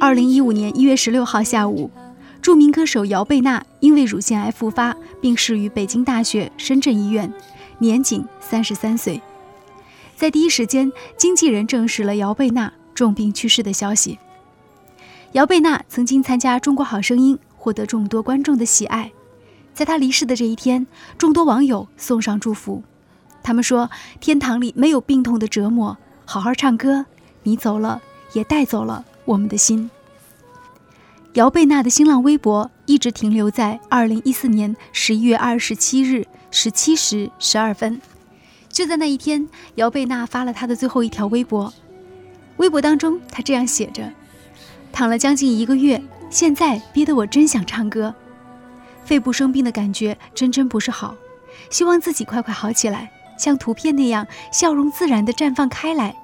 二零一五年一月十六号下午，著名歌手姚贝娜因为乳腺癌复发，病逝于北京大学深圳医院，年仅三十三岁。在第一时间，经纪人证实了姚贝娜重病去世的消息。姚贝娜曾经参加《中国好声音》，获得众多观众的喜爱。在她离世的这一天，众多网友送上祝福。他们说：“天堂里没有病痛的折磨，好好唱歌。你走了，也带走了我们的心。”姚贝娜的新浪微博一直停留在二零一四年十一月二十七日十七时十二分。就在那一天，姚贝娜发了她的最后一条微博。微博当中，她这样写着：“躺了将近一个月，现在憋得我真想唱歌。肺部生病的感觉真真不是好，希望自己快快好起来，像图片那样笑容自然地绽放开来。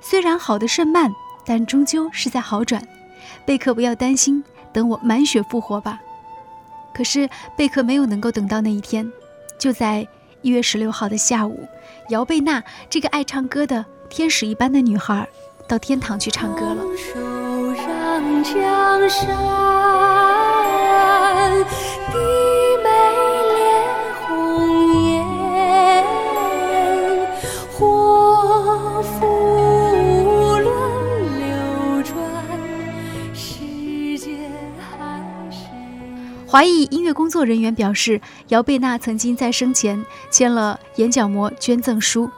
虽然好的甚慢，但终究是在好转。贝克不要担心，等我满血复活吧。”可是贝克没有能够等到那一天，就在。一月十六号的下午，姚贝娜这个爱唱歌的天使一般的女孩，到天堂去唱歌了。手让江山低眉恋红颜，祸福华裔音乐工作人员表示，姚贝娜曾经在生前签了眼角膜捐赠书，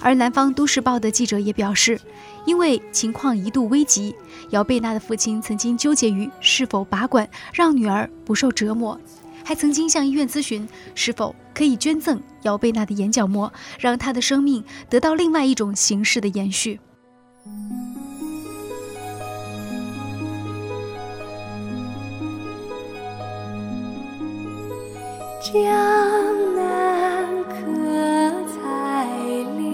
而南方都市报的记者也表示，因为情况一度危急，姚贝娜的父亲曾经纠结于是否拔管让女儿不受折磨，还曾经向医院咨询是否可以捐赠姚贝娜的眼角膜，让她的生命得到另外一种形式的延续。江南可采莲，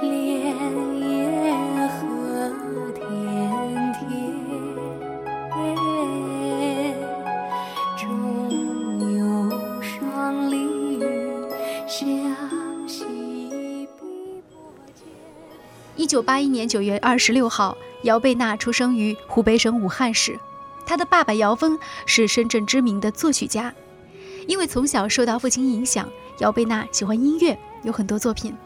莲叶何田田，终有双鲤鱼相戏碧波间。一九八一年九月二十六号，姚贝娜出生于湖北省武汉市。他的爸爸姚峰是深圳知名的作曲家，因为从小受到父亲影响，姚贝娜喜欢音乐，有很多作品。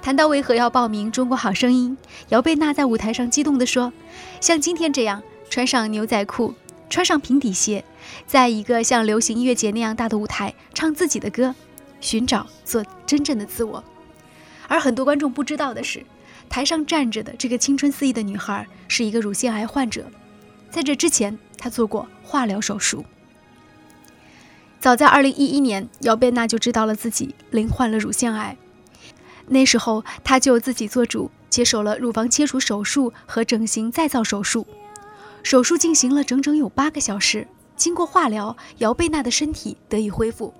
谈到为何要报名《中国好声音》，姚贝娜在舞台上激动地说：“像今天这样，穿上牛仔裤，穿上平底鞋，在一个像流行音乐节那样大的舞台唱自己的歌，寻找做真正的自我。”而很多观众不知道的是，台上站着的这个青春肆意的女孩是一个乳腺癌患者。在这之前，她做过化疗手术。早在2011年，姚贝娜就知道了自己罹患了乳腺癌。那时候，她就自己做主，接受了乳房切除手术和整形再造手术。手术进行了整整有八个小时。经过化疗，姚贝娜的身体得以恢复。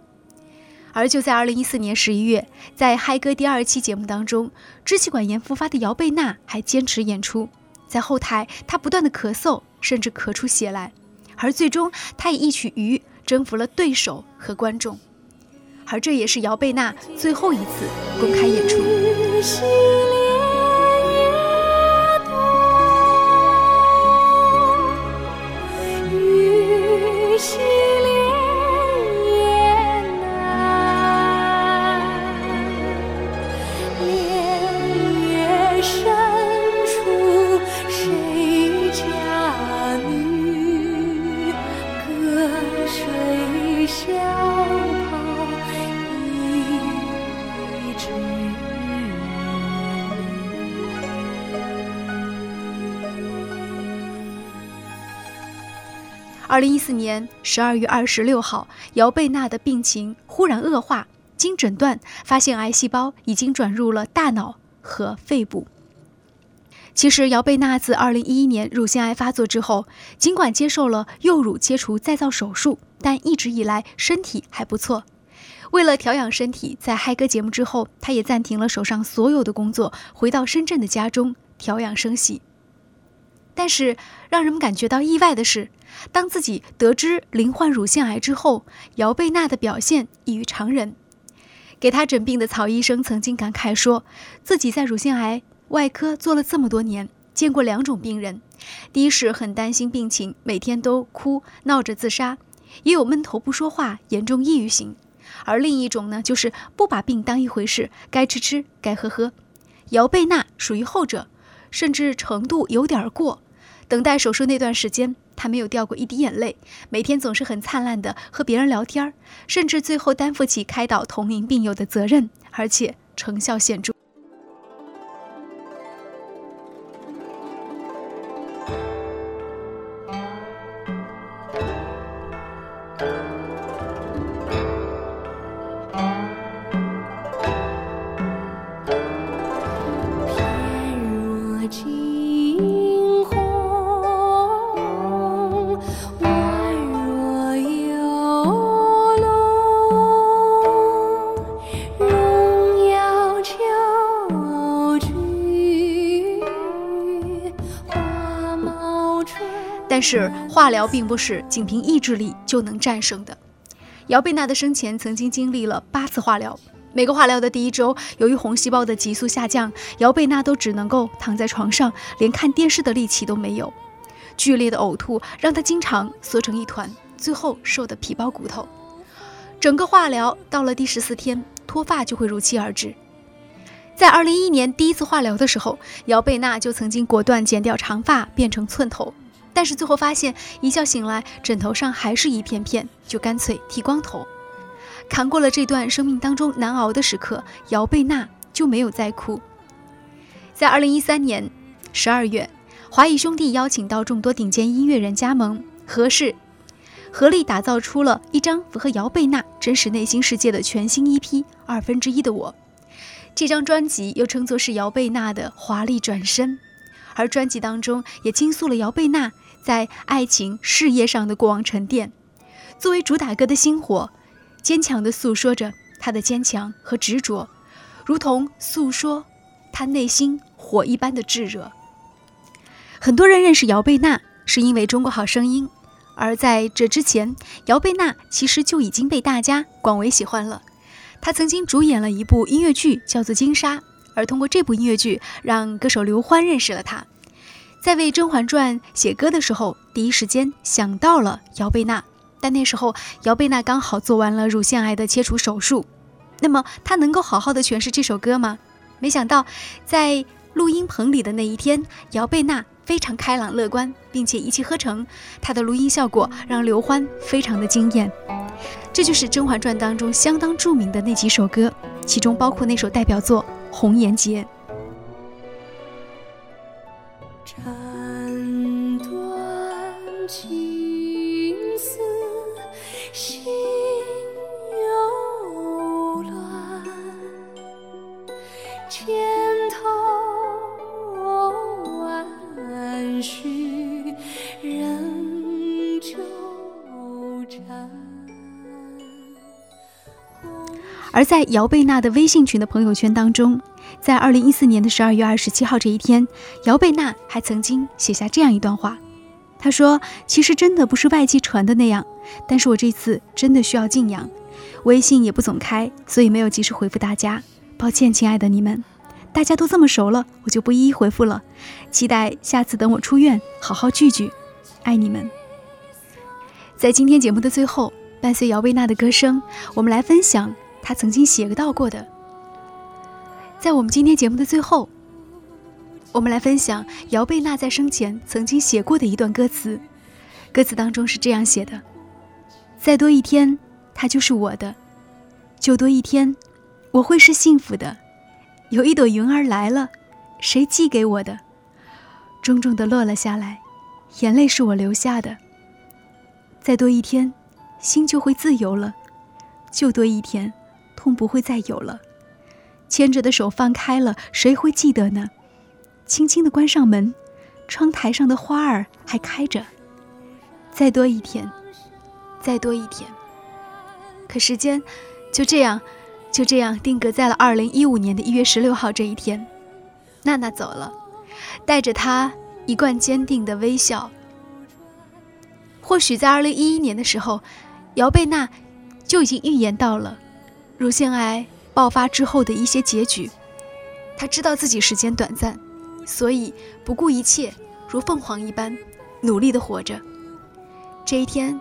而就在2014年11月，在嗨歌第二期节目当中，支气管炎复发的姚贝娜还坚持演出。在后台，他不断的咳嗽。甚至咳出血来，而最终，他以一曲《鱼》征服了对手和观众，而这也是姚贝娜最后一次公开演出。二零一四年十二月二十六号，姚贝娜的病情忽然恶化，经诊断发现癌细胞已经转入了大脑和肺部。其实，姚贝娜自二零一一年乳腺癌发作之后，尽管接受了右乳切除再造手术，但一直以来身体还不错。为了调养身体，在嗨歌节目之后，她也暂停了手上所有的工作，回到深圳的家中，调养生息。但是让人们感觉到意外的是，当自己得知罹患乳腺癌之后，姚贝娜的表现异于常人。给她诊病的曹医生曾经感慨说，自己在乳腺癌外科做了这么多年，见过两种病人：第一是很担心病情，每天都哭闹着自杀；也有闷头不说话、严重抑郁型。而另一种呢，就是不把病当一回事，该吃吃，该喝喝。姚贝娜属于后者，甚至程度有点过。等待手术那段时间，他没有掉过一滴眼泪，每天总是很灿烂的和别人聊天，甚至最后担负起开导同龄病友的责任，而且成效显著。但是化疗并不是仅凭意志力就能战胜的。姚贝娜的生前曾经经历了八次化疗，每个化疗的第一周，由于红细胞的急速下降，姚贝娜都只能够躺在床上，连看电视的力气都没有。剧烈的呕吐让她经常缩成一团，最后瘦得皮包骨头。整个化疗到了第十四天，脱发就会如期而至。在二零一一年第一次化疗的时候，姚贝娜就曾经果断剪掉长发，变成寸头。但是最后发现，一觉醒来，枕头上还是一片片，就干脆剃光头。扛过了这段生命当中难熬的时刻，姚贝娜就没有再哭。在二零一三年十二月，华谊兄弟邀请到众多顶尖音乐人加盟，合适，合力打造出了一张符合姚贝娜真实内心世界的全新 EP《二分之一的我》。这张专辑又称作是姚贝娜的华丽转身，而专辑当中也倾诉了姚贝娜。在爱情事业上的过往沉淀，作为主打歌的星火，坚强地诉说着她的坚强和执着，如同诉说她内心火一般的炙热。很多人认识姚贝娜是因为《中国好声音》，而在这之前，姚贝娜其实就已经被大家广为喜欢了。她曾经主演了一部音乐剧，叫做《金沙》，而通过这部音乐剧，让歌手刘欢认识了她。在为《甄嬛传》写歌的时候，第一时间想到了姚贝娜，但那时候姚贝娜刚好做完了乳腺癌的切除手术。那么她能够好好的诠释这首歌吗？没想到，在录音棚里的那一天，姚贝娜非常开朗乐观，并且一气呵成。她的录音效果让刘欢非常的惊艳。这就是《甄嬛传》当中相当著名的那几首歌，其中包括那首代表作《红颜劫斩断情丝心而在姚贝娜的微信群的朋友圈当中，在二零一四年的十二月二十七号这一天，姚贝娜还曾经写下这样一段话。她说：“其实真的不是外界传的那样，但是我这次真的需要静养，微信也不总开，所以没有及时回复大家，抱歉，亲爱的你们，大家都这么熟了，我就不一一回复了。期待下次等我出院，好好聚聚，爱你们。”在今天节目的最后，伴随姚贝娜的歌声，我们来分享。他曾经写到过的，在我们今天节目的最后，我们来分享姚贝娜在生前曾经写过的一段歌词。歌词当中是这样写的：“再多一天，他就是我的；就多一天，我会是幸福的。有一朵云儿来了，谁寄给我的？重重的落了下来，眼泪是我留下的。再多一天，心就会自由了；就多一天。”痛不会再有了，牵着的手放开了，谁会记得呢？轻轻的关上门，窗台上的花儿还开着。再多一天，再多一天。可时间就这样，就这样定格在了二零一五年的一月十六号这一天。娜娜走了，带着她一贯坚定的微笑。或许在二零一一年的时候，姚贝娜就已经预言到了乳腺癌爆发之后的一些结局。她知道自己时间短暂，所以不顾一切，如凤凰一般努力的活着。这一天，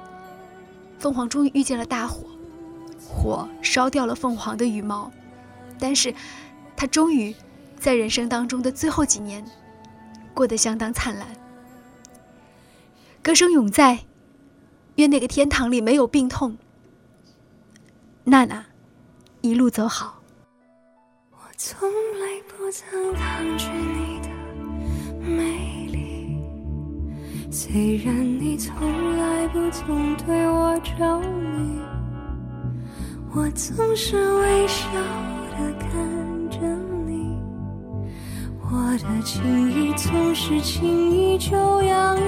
凤凰终于遇见了大火，火烧掉了凤凰的羽毛，但是，她终于在人生当中的最后几年，过得相当灿烂。歌声永在，愿那个天堂里没有病痛。娜娜，一路走好。我从来不曾抗拒你的美丽，虽然你从来不曾对我着迷，我总是微笑的看着你，我的情意总是轻易就洋溢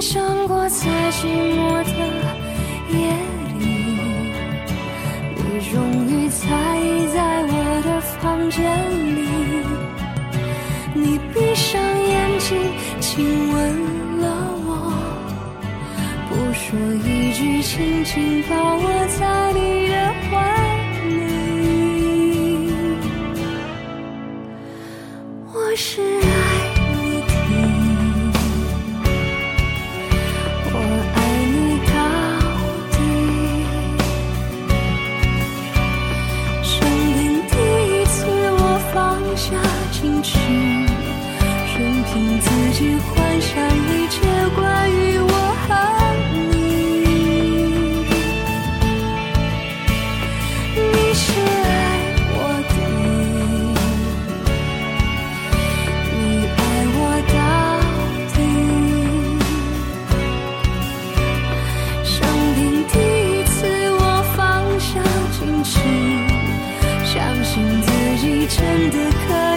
想过，在寂寞的夜里，你终于在意在我的房间里，你闭上眼睛亲吻了我，不说一句，轻轻抱真的可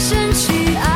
身去爱